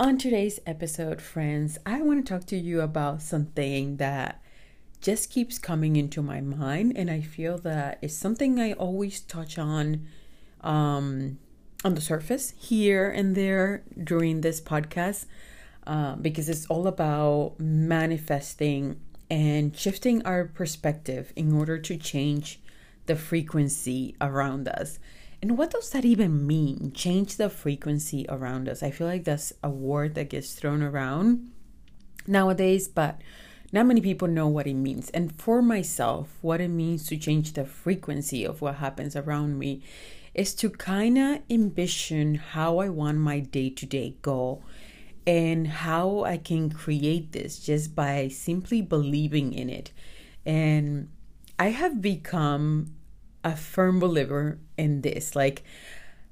On today's episode, friends, I want to talk to you about something that just keeps coming into my mind, and I feel that it's something I always touch on um, on the surface here and there during this podcast uh, because it's all about manifesting and shifting our perspective in order to change the frequency around us. And what does that even mean? Change the frequency around us. I feel like that's a word that gets thrown around nowadays, but not many people know what it means. And for myself, what it means to change the frequency of what happens around me is to kind of envision how I want my day to day go and how I can create this just by simply believing in it. And I have become a firm believer in this. Like,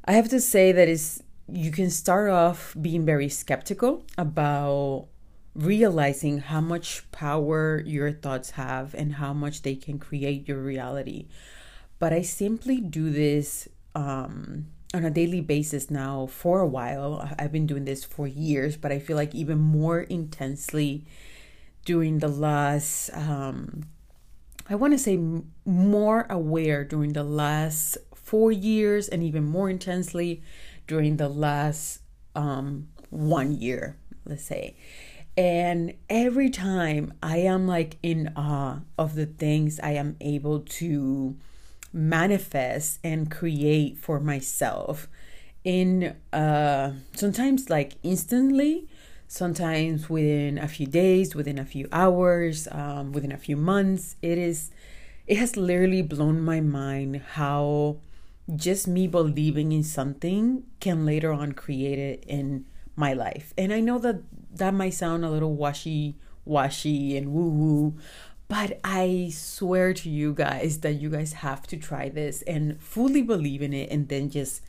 I have to say that is you can start off being very skeptical about realizing how much power your thoughts have and how much they can create your reality. But I simply do this um, on a daily basis now for a while. I've been doing this for years, but I feel like even more intensely during the last um, I want to say more aware during the last four years and even more intensely during the last um, one year, let's say. And every time I am like in awe of the things I am able to manifest and create for myself in uh sometimes like instantly sometimes within a few days, within a few hours, um, within a few months. It is, it has literally blown my mind how just me believing in something can later on create it in my life. And I know that that might sound a little washy washy and woo woo, but I swear to you guys that you guys have to try this and fully believe in it and then just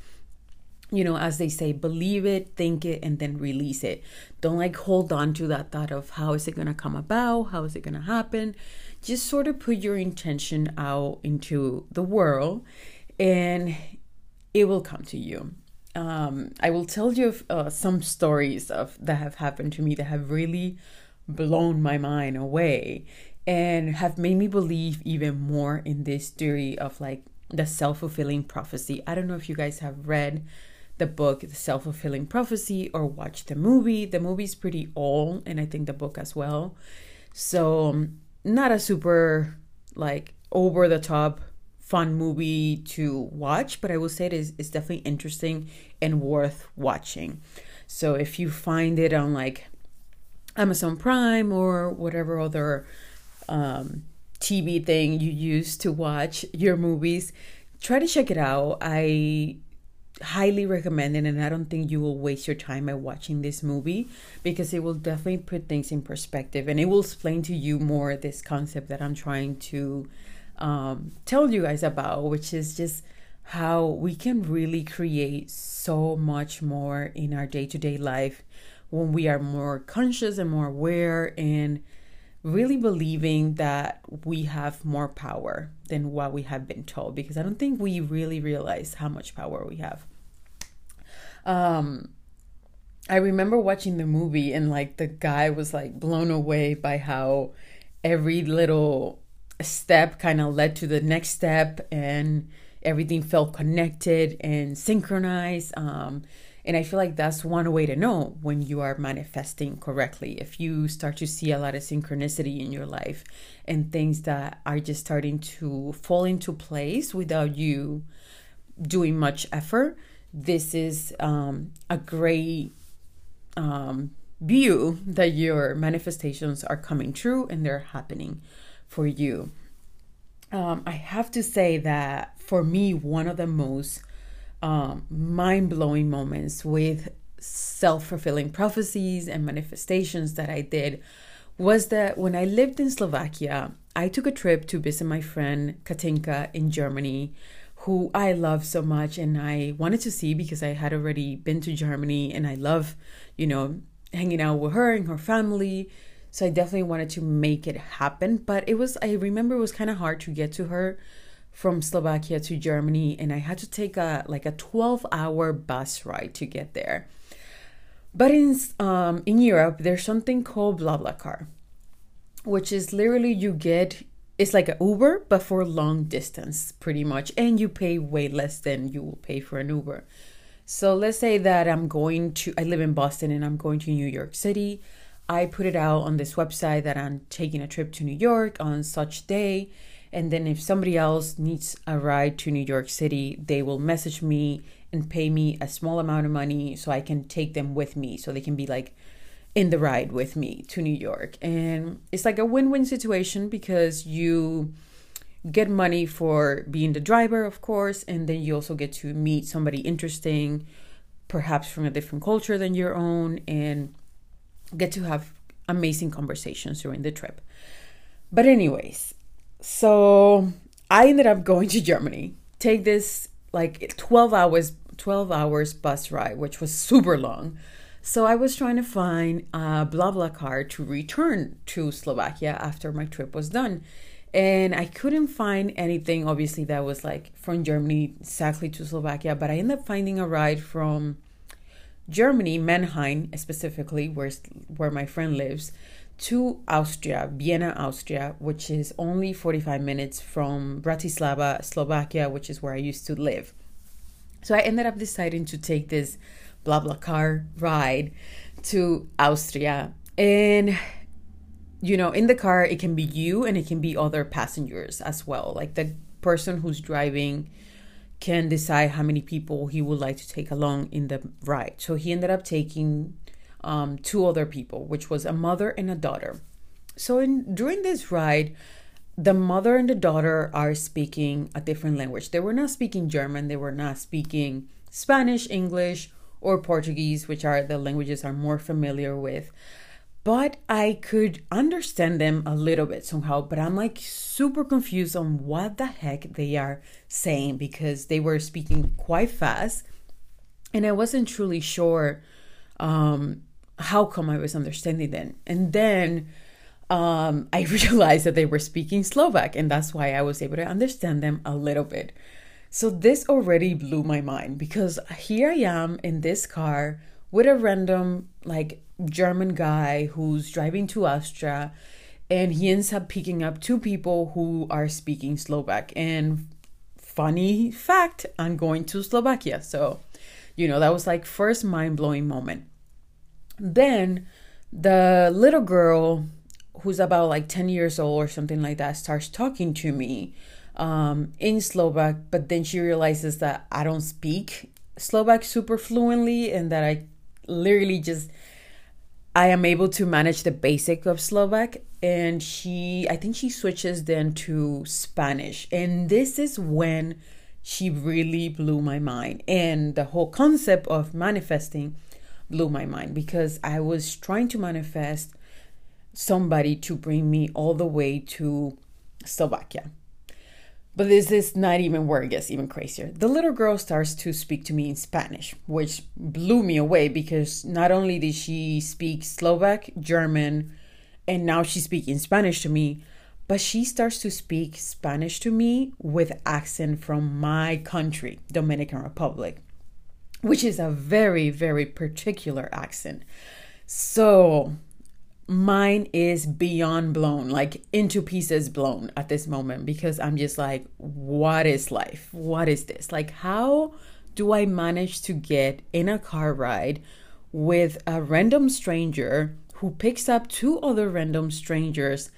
you know, as they say, believe it, think it, and then release it. Don't like hold on to that thought of how is it going to come about? How is it going to happen? Just sort of put your intention out into the world and it will come to you. Um, I will tell you uh, some stories of that have happened to me that have really blown my mind away and have made me believe even more in this theory of like the self fulfilling prophecy. I don't know if you guys have read the book The Self Fulfilling Prophecy or watch the movie. The movie's pretty old, and I think the book as well. So, not a super like over the top fun movie to watch, but I will say it is it's definitely interesting and worth watching. So, if you find it on like Amazon Prime or whatever other um, TV thing you use to watch your movies, try to check it out. I highly recommend it and i don't think you will waste your time by watching this movie because it will definitely put things in perspective and it will explain to you more this concept that i'm trying to um, tell you guys about which is just how we can really create so much more in our day-to-day life when we are more conscious and more aware and really believing that we have more power than what we have been told because I don't think we really realize how much power we have. Um, I remember watching the movie and like the guy was like blown away by how every little step kind of led to the next step and everything felt connected and synchronized. Um, and I feel like that's one way to know when you are manifesting correctly. If you start to see a lot of synchronicity in your life and things that are just starting to fall into place without you doing much effort, this is um, a great um, view that your manifestations are coming true and they're happening for you. Um, I have to say that for me, one of the most um, mind blowing moments with self fulfilling prophecies and manifestations that I did was that when I lived in Slovakia, I took a trip to visit my friend Katinka in Germany, who I love so much and I wanted to see because I had already been to Germany and I love, you know, hanging out with her and her family. So I definitely wanted to make it happen. But it was, I remember it was kind of hard to get to her from Slovakia to Germany and I had to take a like a 12 hour bus ride to get there. But in um, in Europe, there's something called BlaBlaCar, which is literally you get it's like an Uber but for long distance, pretty much, and you pay way less than you will pay for an Uber. So let's say that I'm going to I live in Boston and I'm going to New York City. I put it out on this website that I'm taking a trip to New York on such day. And then if somebody else needs a ride to New York City, they will message me and pay me a small amount of money so I can take them with me so they can be like in the ride with me to New York. And it's like a win win situation because you get money for being the driver, of course, and then you also get to meet somebody interesting, perhaps from a different culture than your own, and get to have amazing conversations during the trip. But, anyways, so I ended up going to Germany, take this like 12 hours 12 hours bus ride which was super long. So i was trying to find a BlaBlaCar to return to slovakia after my trip was done. And i couldn't find anything obviously that was like from germany exactly to slovakia but i ended up finding a ride from germany mannheim specifically where, where my friend lives to Austria, Vienna, Austria, which is only 45 minutes from Bratislava, Slovakia, which is where I used to live. So I ended up deciding to take this BlaBlaCar ride to Austria. And, you know, in the car, it can be you and it can be other passengers as well. Like the person who's driving can decide how many people he would like to take along in the ride. So he ended up taking um, two other people, which was a mother and a daughter. So in during this ride, the mother and the daughter are speaking a different language. They were not speaking German. They were not speaking Spanish, English, or Portuguese, which are the languages I'm more familiar with. But I could understand them a little bit somehow. But I'm like super confused on what the heck they are saying because they were speaking quite fast, and I wasn't truly sure um, how come I was understanding them? And then um, I realized that they were speaking Slovak, and that's why I was able to understand them a little bit. So this already blew my mind because here I am in this car with a random like German guy who's driving to Austria and he ends up picking up two people who are speaking Slovak. And funny fact, I'm going to Slovakia. So, you know, that was like first mind-blowing moment. Then the little girl, who's about like 10 years old or something like that, starts talking to me um, in Slovak, but then she realizes that I don't speak Slovak super fluently and that I literally just I am able to manage the basic of Slovak. And she I think she switches then to Spanish. And this is when she really blew my mind. And the whole concept of manifesting blew my mind because I was trying to manifest somebody to bring me all the way to Slovakia. But this is not even where it gets even crazier. The little girl starts to speak to me in Spanish, which blew me away because not only did she speak Slovak, German, and now she's speaking Spanish to me, but she starts to speak Spanish to me with accent from my country, Dominican Republic which is a very, very particular accent. So mine is beyond blown, like into pieces blown at this moment because I'm just like, what is life? What is this? Like, how do I manage to get in a car ride with a random stranger who picks up two other random strangers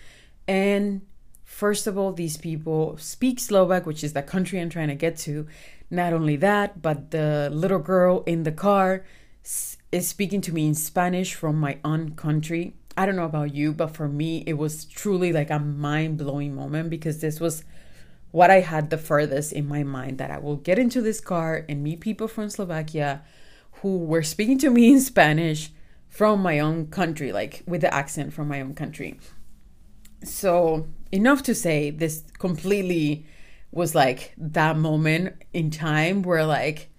and First of all, these people speak Slovak, which is the country I'm trying to get to, not only that, but the little girl in the car is speaking to me in Spanish from my own country. I don't know about you, but for me, it was truly like a mind blowing moment because this was what I had the furthest in my mind that I will get into this car and meet people from Slovakia who were speaking to me in Spanish from my own country, like with the accent from my own country. So, enough to say, this completely was like that moment in time where like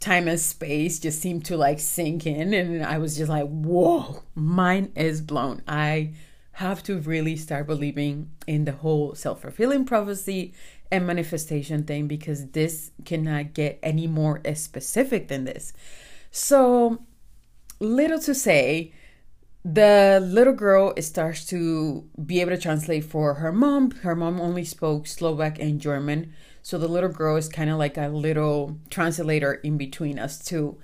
time and space just seemed to like sink in and I was just like, whoa, mine is blown. I have to really start believing in the whole self fulfilling prophecy and manifestation thing because this cannot get any more specific than this. So, little to say, the little girl starts to be able to translate for her mom. Her mom only spoke Slovak and German. So the little girl is kind of like a little translator in between us two.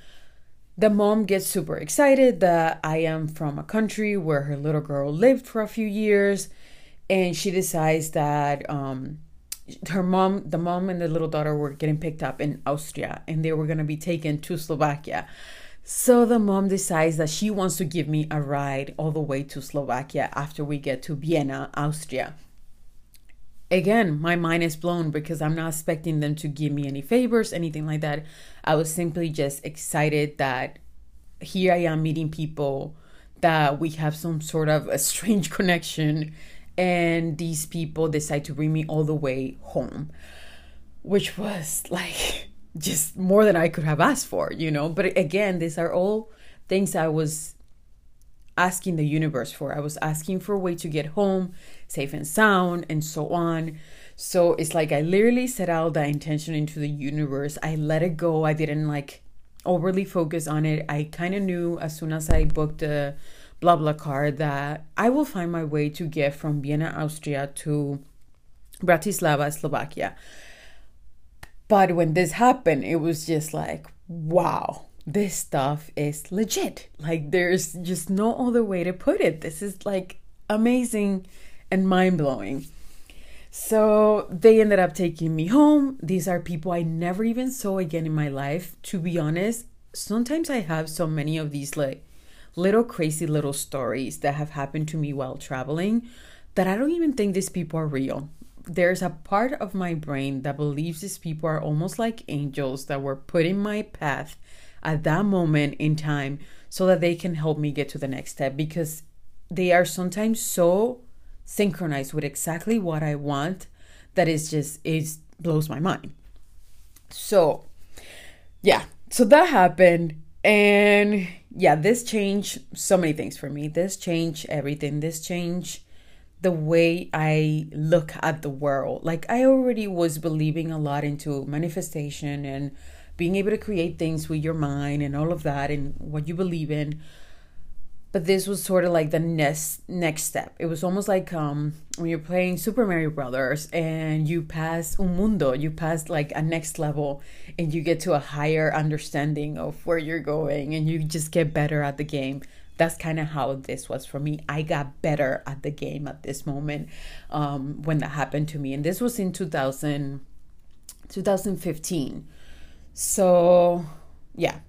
The mom gets super excited that I am from a country where her little girl lived for a few years. And she decides that um, her mom, the mom and the little daughter were getting picked up in Austria and they were going to be taken to Slovakia. So the mom decides that she wants to give me a ride all the way to Slovakia after we get to Vienna, Austria. Again, my mind is blown because I'm not expecting them to give me any favors, anything like that. I was simply just excited that here I am meeting people that we have some sort of a strange connection and these people decide to bring me all the way home which was like just more than I could have asked for, you know. But again, these are all things I was asking the universe for. I was asking for a way to get home safe and sound and so on. So it's like I literally set out that intention into the universe. I let it go. I didn't like overly focus on it. I kind of knew as soon as I booked the blah blah BlaBlaCar that I will find my way to get from Vienna, Austria to Bratislava, Slovakia. But when this happened, it was just like, wow, this stuff is legit. Like, there's just no other way to put it. This is like amazing and mind blowing. So they ended up taking me home. These are people I never even saw again in my life. To be honest, sometimes I have so many of these like little crazy little stories that have happened to me while traveling that I don't even think these people are real there's a part of my brain that believes these people are almost like angels that were put in my path at that moment in time so that they can help me get to the next step because they are sometimes so synchronized with exactly what I want that is just it blows my mind. So, yeah, so that happened and yeah, this changed so many things for me. This changed everything. This changed the way I look at the world. Like I already was believing a lot into manifestation and being able to create things with your mind and all of that and what you believe in. But this was sort of like the next next step. It was almost like um when you're playing Super Mario Brothers and you pass un mundo, you pass like a next level and you get to a higher understanding of where you're going and you just get better at the game that's kind of how this was for me. I got better at the game at this moment um, when that happened to me. And this was in 2000, 2015. So, yeah,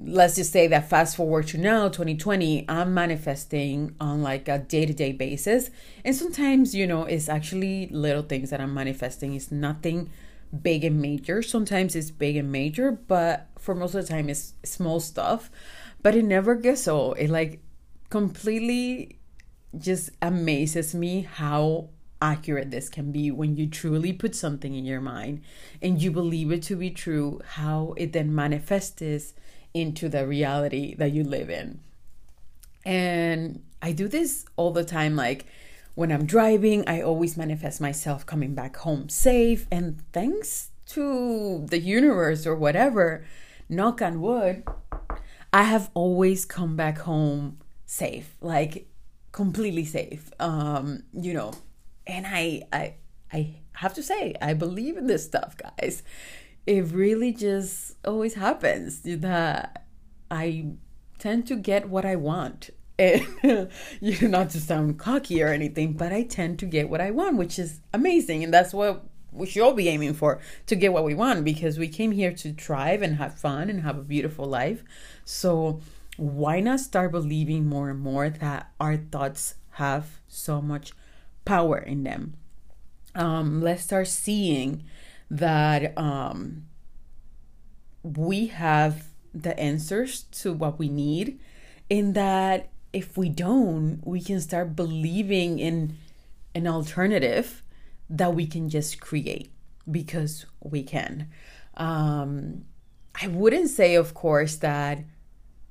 let's just say that fast forward to now 2020 i'm manifesting on like a day-to-day basis and sometimes you know it's actually little things that i'm manifesting it's nothing big and major sometimes it's big and major but for most of the time it's small stuff but it never gets old. It like completely just amazes me how accurate this can be when you truly put something in your mind and you believe it to be true, how it then manifests into the reality that you live in. And I do this all the time. Like when I'm driving, I always manifest myself coming back home safe. And thanks to the universe or whatever, knock on wood, I have always come back home safe, like completely safe. Um, you know, and I I I have to say, I believe in this stuff, guys. It really just always happens that I tend to get what I want. You know, not to sound cocky or anything, but I tend to get what I want, which is amazing. And that's what we should all be aiming for to get what we want because we came here to thrive and have fun and have a beautiful life. So, why not start believing more and more that our thoughts have so much power in them? Um, let's start seeing that um, we have the answers to what we need, in that if we don't, we can start believing in an alternative that we can just create because we can. Um, I wouldn't say, of course, that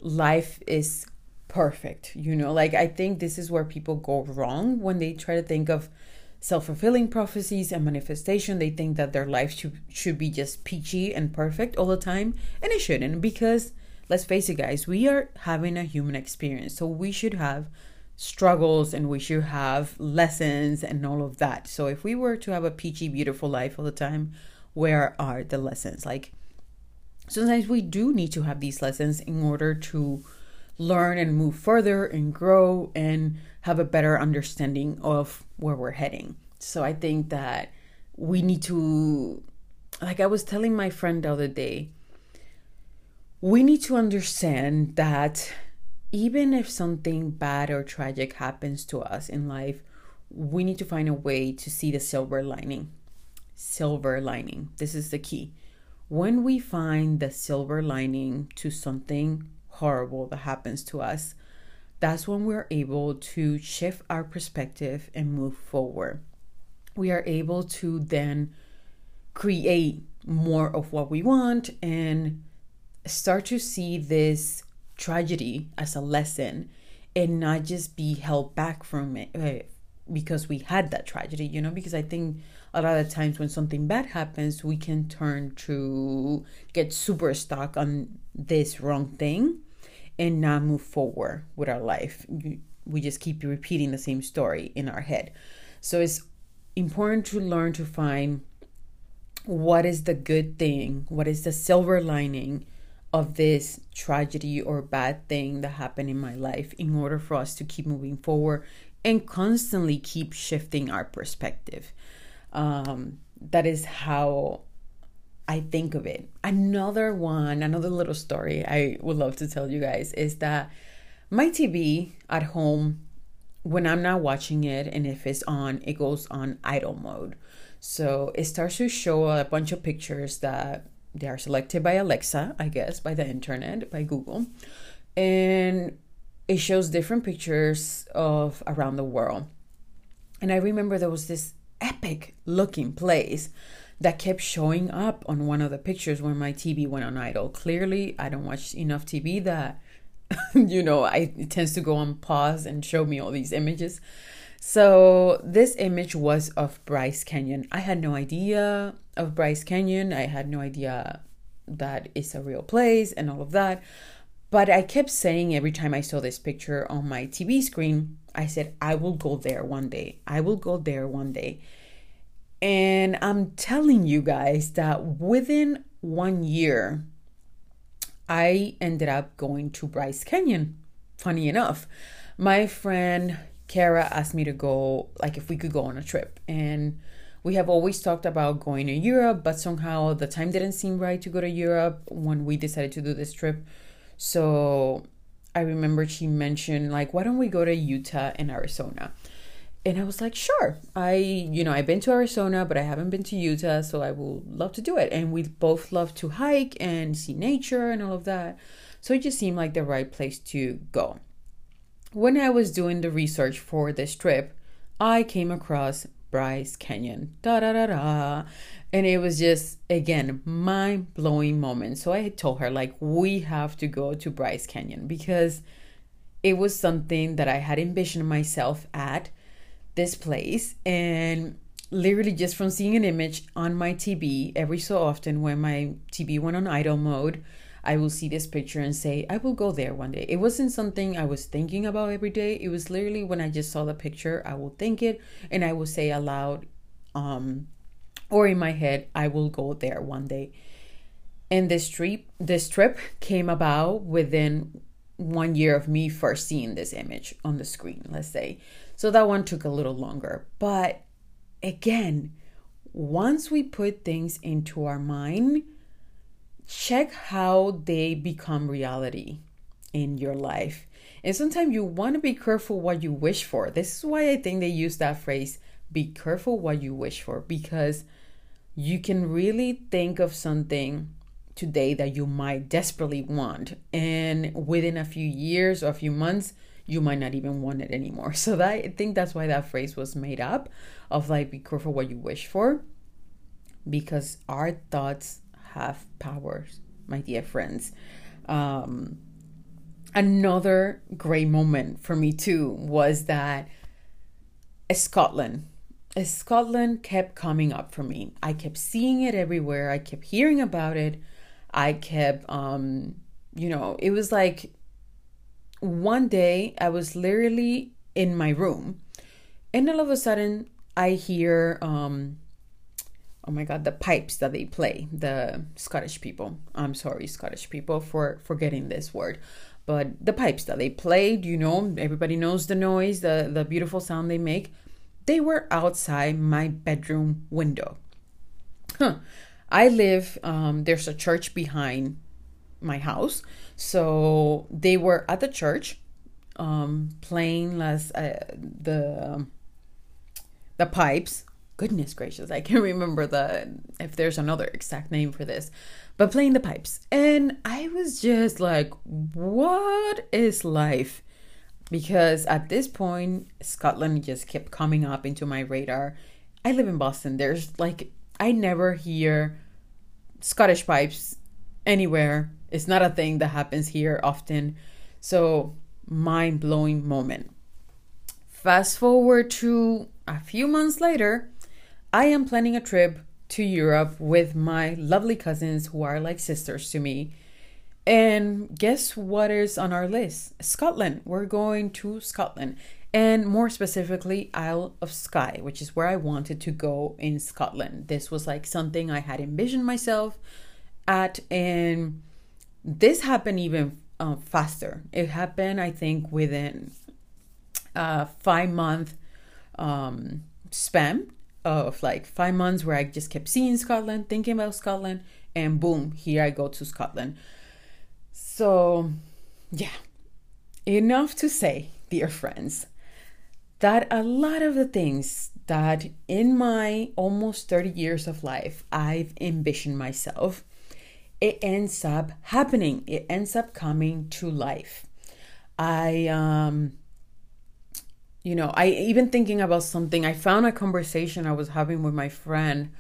life is perfect. You know, like I think this is where people go wrong when they try to think of self-fulfilling prophecies and manifestation they think that their life should, should be just peachy and perfect all the time and it shouldn't because let's face it guys we are having a human experience so we should have struggles and we should have lessons and all of that so if we were to have a peachy beautiful life all the time where are the lessons like sometimes we do need to have these lessons in order to learn and move further and grow and have a better understanding of where we're heading. So I think that we need to, like I was telling my friend the other day, we need to understand that even if something bad or tragic happens to us in life, we need to find a way to see the silver lining. Silver lining. This is the key. When we find the silver lining to something horrible that happens to us, that's when we're able to shift our perspective and move forward. We are able to then create more of what we want and start to see this tragedy as a lesson and not just be held back from it eh, because we had that tragedy, you know, because I think a lot of times when something bad happens, we can turn to get super stuck on this wrong thing and not move forward with our life. We just keep repeating the same story in our head. So it's important to learn to find what is the good thing, what is the silver lining of this tragedy or bad thing that happened in my life in order for us to keep moving forward and constantly keep shifting our perspective. Um, that is how I think of it. Another one, another little story I would love to tell you guys is that my TV at home, when I'm not watching it and if it's on, it goes on idle mode. So it starts to show a bunch of pictures that they are selected by Alexa, I guess, by the internet, by Google. And it shows different pictures of around the world. And I remember there was this epic looking place that kept showing up on one of the pictures when my TV went on idle. Clearly, I don't watch enough TV that, you know, I, it tends to go on pause and show me all these images. So, this image was of Bryce Canyon. I had no idea of Bryce Canyon. I had no idea that it's a real place and all of that. But I kept saying every time I saw this picture on my TV screen, I said, I will go there one day. I will go there one day. And I'm telling you guys that within one year, I ended up going to Bryce Canyon. Funny enough, my friend Kara asked me to go, like, if we could go on a trip. And we have always talked about going to Europe, but somehow the time didn't seem right to go to Europe when we decided to do this trip. So I remember she mentioned, like, why don't we go to Utah and Arizona? and I was like, sure. I, you know, I've been to Arizona, but I haven't been to Utah, so I will love to do it. And we both love to hike and see nature and all of that. So it just seemed like the right place to go. When I was doing the research for this trip, I came across Bryce Canyon. Da da da da. And it was just again mind blowing moment. So I told her like we have to go to Bryce Canyon because it was something that I had envisioned myself at this place and literally just from seeing an image on my TV every so often when my TV went on idle mode, I will see this picture and say, I will go there one day. It wasn't something I was thinking about every day. It was literally when I just saw the picture, I will think it and I will say aloud, um, or in my head, I will go there one day. And this trip, this trip came about within one year of me first seeing this image on the screen, let's say. So that one took a little longer. But again, once we put things into our mind, check how they become reality in your life. And sometimes you want to be careful what you wish for. This is why I think they use that phrase be careful what you wish for because you can really think of something today that you might desperately want. And within a few years or a few months, you might not even want it anymore. So that I think that's why that phrase was made up of like be careful what you wish for because our thoughts have powers, my dear friends. Um, another great moment for me too was that Scotland. Scotland kept coming up for me. I kept seeing it everywhere. I kept hearing about it. I kept, um, you know, it was like one day I was literally in my room, and all of a sudden I hear, um, oh my god, the pipes that they play. The Scottish people. I'm sorry, Scottish people, for forgetting this word, but the pipes that they played. You know, everybody knows the noise, the the beautiful sound they make. They were outside my bedroom window. Huh. I live. Um, there's a church behind my house. So they were at the church um, playing uh, the um, the pipes. Goodness gracious, I can't remember the if there's another exact name for this, but playing the pipes, and I was just like, "What is life?" Because at this point, Scotland just kept coming up into my radar. I live in Boston. There's like I never hear Scottish pipes anywhere. It's not a thing that happens here often. So, mind blowing moment. Fast forward to a few months later, I am planning a trip to Europe with my lovely cousins who are like sisters to me. And guess what is on our list? Scotland. We're going to Scotland. And more specifically, Isle of Skye, which is where I wanted to go in Scotland. This was like something I had envisioned myself at and this happened even uh, faster it happened i think within a uh, five month um, span of like five months where i just kept seeing scotland thinking about scotland and boom here i go to scotland so yeah enough to say dear friends that a lot of the things that in my almost 30 years of life I've envisioned myself it ends up happening. It ends up coming to life. I, um, you know, I even thinking about something, I found a conversation I was having with my friend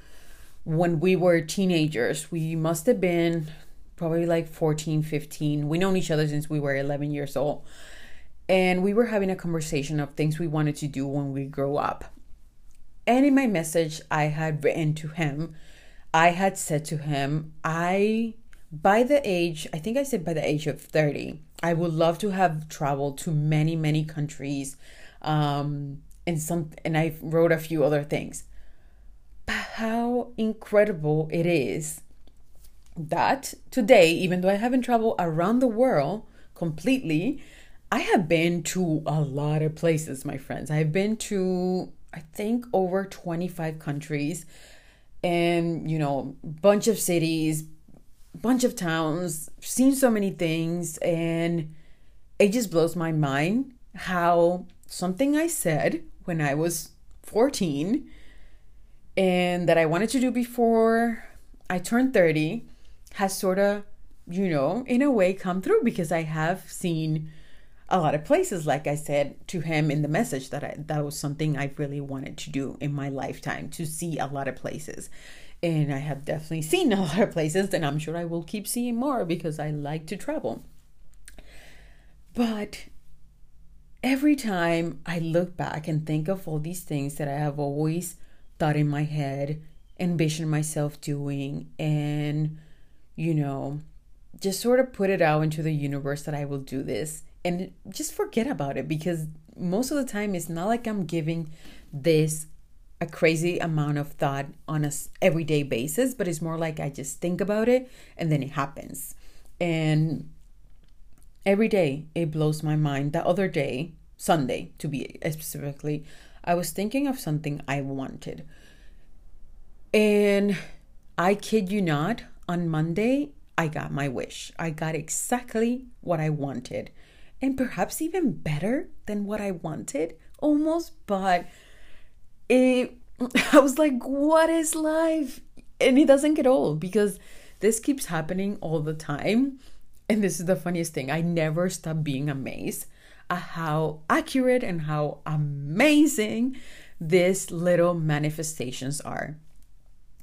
when we were teenagers. We must have been probably like 14, 15. We known each other since we were 11 years old. And we were having a conversation of things we wanted to do when we grow up. And in my message, I had written to him I had said to him, I, by the age, I think I said by the age of 30, I would love to have traveled to many, many countries. Um, and some, and I wrote a few other things. But how incredible it is that today, even though I haven't traveled around the world completely, I have been to a lot of places, my friends. I've been to, I think, over 25 countries and you know bunch of cities bunch of towns seen so many things and it just blows my mind how something i said when i was 14 and that i wanted to do before i turned 30 has sort of you know in a way come through because i have seen a lot of places like i said to him in the message that I, that was something i really wanted to do in my lifetime to see a lot of places. And i have definitely seen a lot of places and i'm sure i will keep seeing more because i like to travel. But every time i look back and think of all these things that i have always thought in my head envisioned myself doing and you know just sort of put it out into the universe that i will do this and just forget about it because most of the time it's not like I'm giving this a crazy amount of thought on a everyday basis, but it's more like I just think about it and then it happens. And every day it blows my mind. The other day, Sunday to be specifically, I was thinking of something I wanted. And I kid you not, on Monday, I got my wish. I got exactly what I wanted and perhaps even better than what I wanted almost, but it I was like, what is life? And it doesn't get old because This keeps happening all the time. And this is the funniest thing. I never stop being amazed at how accurate and how amazing these little manifestations are.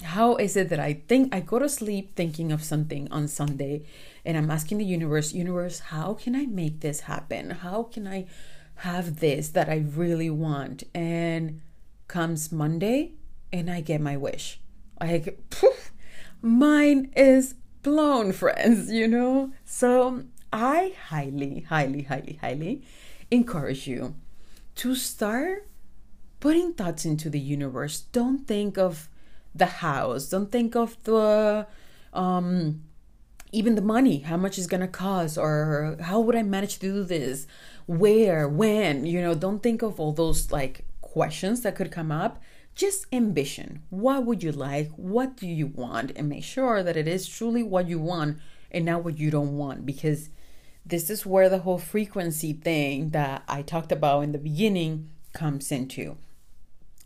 How is it that I think I go to sleep thinking of something on Sunday and I'm asking the universe, universe, how can I make this happen? How can I have this that I really want? And comes Monday and I get my wish. Get, poof, mine is blown, friends, you know? So I highly, highly, highly, highly encourage you to start putting thoughts into the universe. Don't think of the house, don't think of the, um, even the money, how much is gonna cost, or how would I manage to do this, where, when, you know, don't think of all those like questions that could come up just ambition. What would you like? What do you want? And make sure that it is truly what you want and not what you don't want because this is where the whole frequency thing that I talked about in the beginning comes into.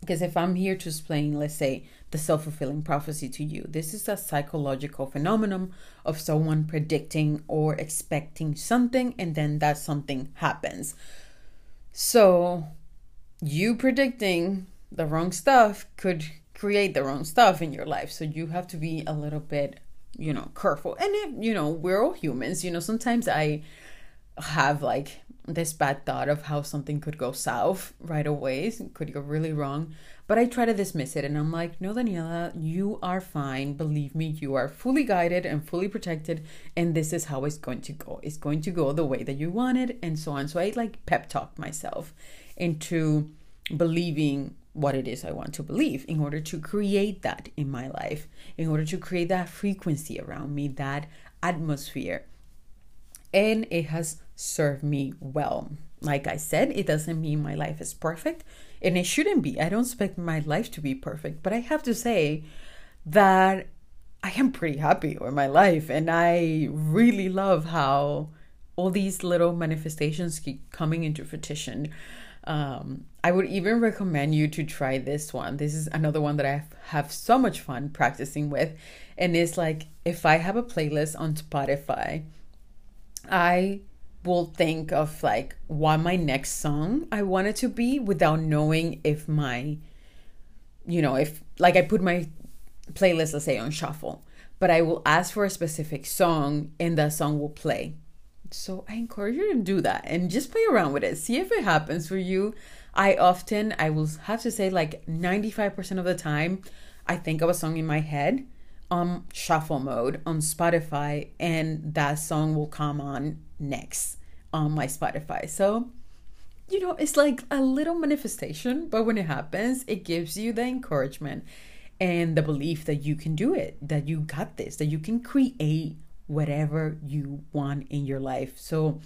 Because if I'm here to explain, let's say, the self fulfilling prophecy to you, this is a psychological phenomenon of someone predicting or expecting something, and then that something happens. So, you predicting the wrong stuff could create the wrong stuff in your life. So you have to be a little bit, you know, careful. And if, you know, we're all humans, you know, sometimes I have like this bad thought of how something could go south right away, could go really wrong. But I try to dismiss it and I'm like, no, Daniela, you are fine. Believe me, you are fully guided and fully protected. And this is how it's going to go. It's going to go the way that you want it and so on. So I like pep talk myself into believing what it is I want to believe in order to create that in my life, in order to create that frequency around me, that atmosphere. And it has served me well. Like I said, it doesn't mean my life is perfect, and it shouldn't be. I don't expect my life to be perfect, but I have to say that I am pretty happy with my life, and I really love how all these little manifestations keep coming into fruition. Um, I would even recommend you to try this one. This is another one that I have so much fun practicing with. And it's like if I have a playlist on Spotify, I will think of like what my next song I want it to be without knowing if my, you know, if like I put my playlist, let's say, on shuffle, but I will ask for a specific song and that song will play. So I encourage you to do that and just play around with it. See if it happens for you. I often, I will have to say, like 95% of the time, I think of a song in my head on shuffle mode on Spotify, and that song will come on next on my Spotify. So, you know, it's like a little manifestation, but when it happens, it gives you the encouragement and the belief that you can do it, that you got this, that you can create whatever you want in your life. So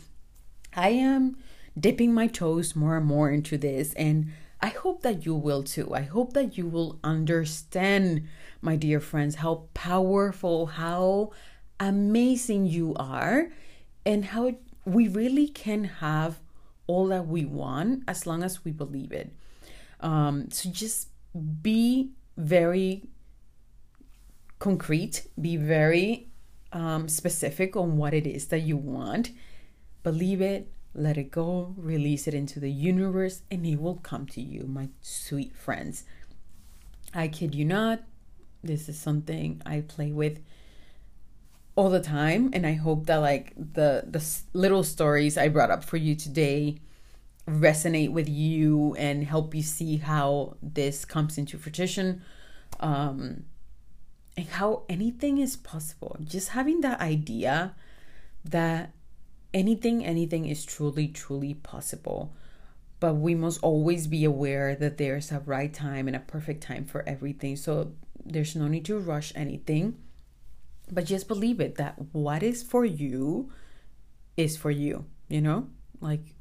I am dipping my toes more and more into this and I hope that you will too. I hope that you will understand, my dear friends, how powerful, how amazing you are, and how we really can have all that we want as long as we believe it. Um, so just be very concrete, be very um, specific on what it is that you want. Believe it, let it go, release it into the universe, and it will come to you, my sweet friends. I kid you not, this is something I play with all the time and i hope that like the the little stories i brought up for you today resonate with you and help you see how this comes into fruition um and how anything is possible. Just having that idea that anything, anything is truly, truly possible. But we must always be aware that there's a right time and a perfect time for everything. So there's no need to rush anything. But just believe it that what is for you is for you, you know? Like,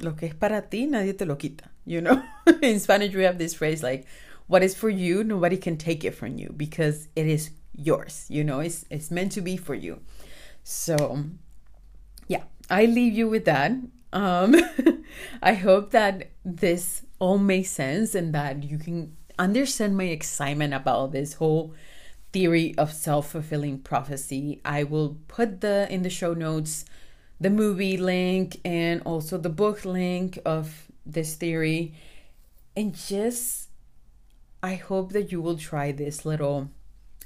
lo que es para ti, nadie te lo quita, you know? In Spanish, we have this phrase like, what is for you, nobody can take it from you because it is yours. You know, it's it's meant to be for you. So, I leave you with that. Um, I hope that this all makes sense and that you can understand my excitement about this whole theory of self-fulfilling prophecy. I will put the in the show notes the movie link and also the book link of this theory and just I hope that you will try this little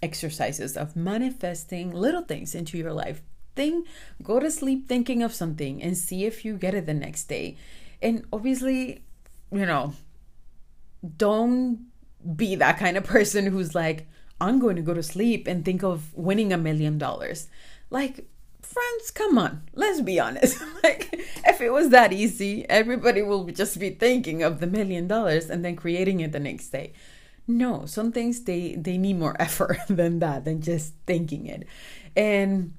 exercises of manifesting little things into your life. Think, go to sleep thinking of something and see if you get it the next day. And obviously, you know, don't be that kind of person who's like, I'm going to go to sleep and think of winning a million dollars. Like, friends, come on, let's be honest. like, if it was that easy, everybody will just be thinking of the million dollars and then creating it the next day. No, some things they they need more effort than that, than just thinking it. And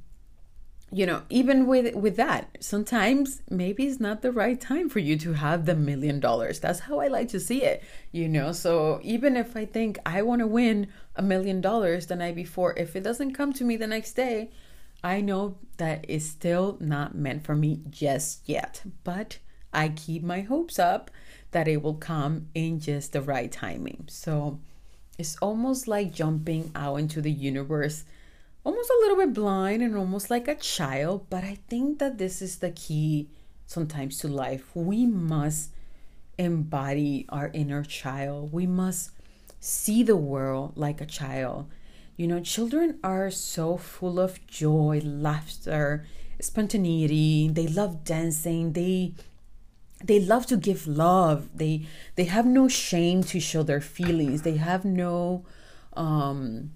you know even with with that sometimes maybe it's not the right time for you to have the million dollars. That's how i like to see it you know? So even if i think i want to win a million dollars the night before if it doesn't come to me the next day i know that it's still not meant for me just yet. But i keep my hopes up that it will come in just the right timing. So it's almost like jumping out into the universe almost a little bit blind and almost like a child, but I think that this is the key sometimes to life. We must embody our inner child. We must see the world like a child. You know, children are so full of joy, laughter, spontaneity. They love dancing. They they love to give love. They they have no shame to show their feelings. They have no um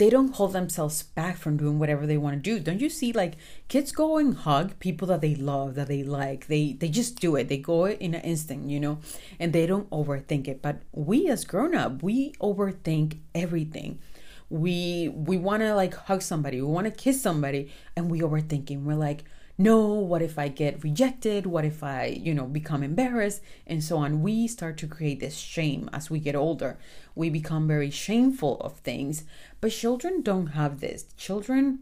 they don't hold themselves back from doing whatever they want to do. Don't you see like kids go and hug people that they love, that they like. They they just do it. They go in an instant, you know, and they don't overthink it. But we as grown up, we overthink everything. We we want to like hug somebody, we want to kiss somebody, and we overthinking. We're like, no, what if I get rejected? What if I, you know, become embarrassed? And so on. We start to create this shame as we get older. We become very shameful of things. But children don't have this. Children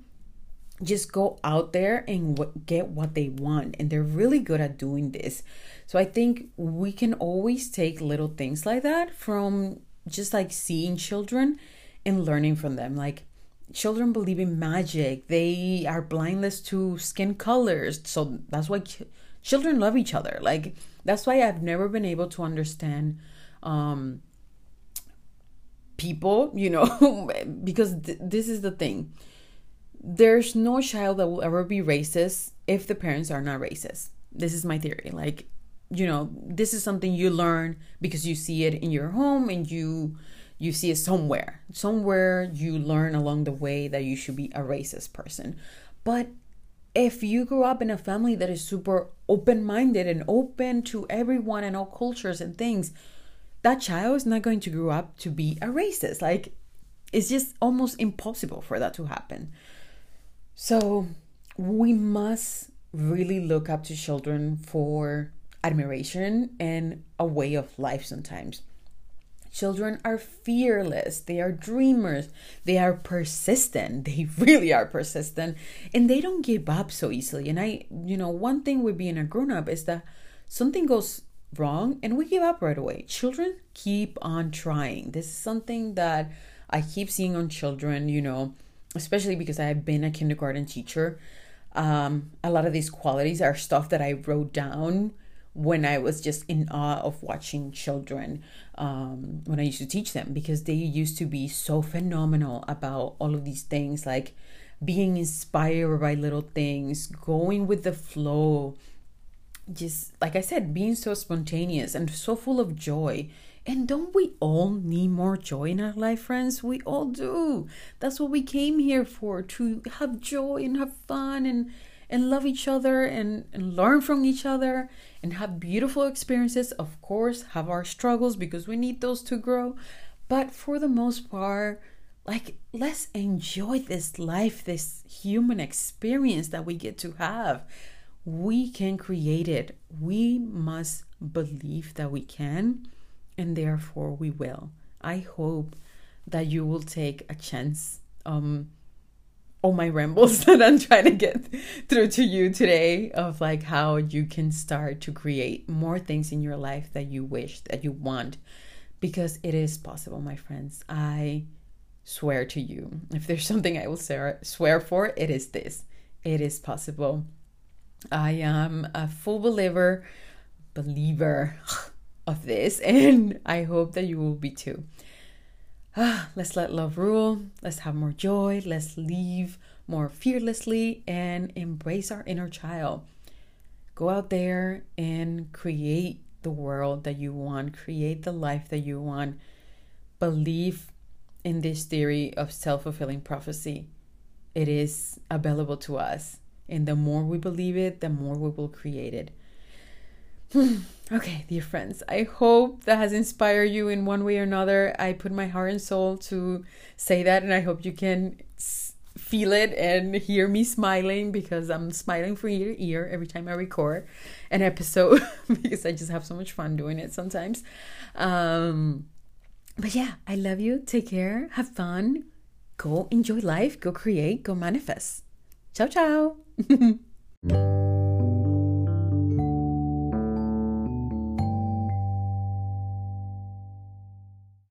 just go out there and w- get what they want. And they're really good at doing this. So I think we can always take little things like that from just like seeing children and learning from them. Like, children believe in magic. They are blindless to skin colors. So that's why ch- children love each other. Like that's why I've never been able to understand um people, you know, because th- this is the thing. There's no child that will ever be racist if the parents are not racist. This is my theory. Like, you know, this is something you learn because you see it in your home and you you see it somewhere. Somewhere you learn along the way that you should be a racist person. But if you grew up in a family that is super open minded and open to everyone and all cultures and things, that child is not going to grow up to be a racist. Like, it's just almost impossible for that to happen. So, we must really look up to children for admiration and a way of life sometimes. Children are fearless, they are dreamers, they are persistent, they really are persistent, and they don't give up so easily. And I, you know, one thing with being a grown up is that something goes wrong and we give up right away. Children keep on trying. This is something that I keep seeing on children, you know, especially because I have been a kindergarten teacher. Um, a lot of these qualities are stuff that I wrote down when I was just in awe of watching children um, when I used to teach them because they used to be so phenomenal about all of these things like being inspired by little things, going with the flow, just like I said, being so spontaneous and so full of joy. And don't we all need more joy in our life, friends? We all do. That's what we came here for to have joy and have fun and and love each other and, and learn from each other and have beautiful experiences. Of course, have our struggles because we need those to grow. But for the most part, like, let's enjoy this life, this human experience that we get to have. We can create it. We must believe that we can, and therefore we will. I hope that you will take a chance um, all my rambles that I'm trying to get through to you today of like how you can start to create more things in your life that you wish that you want because it is possible my friends I swear to you. If there's something I will swear for, it is this. It is possible. I am a full believer, believer of this, and I hope that you will be too. Ah, let's let love rule. Let's have more joy. Let's live more fearlessly and embrace our inner child. Go out there and create the world that you want, create the life that you want. Believe in this theory of self fulfilling prophecy. It is available to us. And the more we believe it, the more we will create it. okay, dear friends, I hope that has inspired you in one way or another. I put my heart and soul to say that, and I hope you can feel it and hear me smiling because I'm smiling from ear to ear every time I record an episode because I just have so much fun doing it sometimes. Um, but yeah, I love you. Take care. Have fun. Go enjoy life. Go create. Go manifest. Ciao, ciao.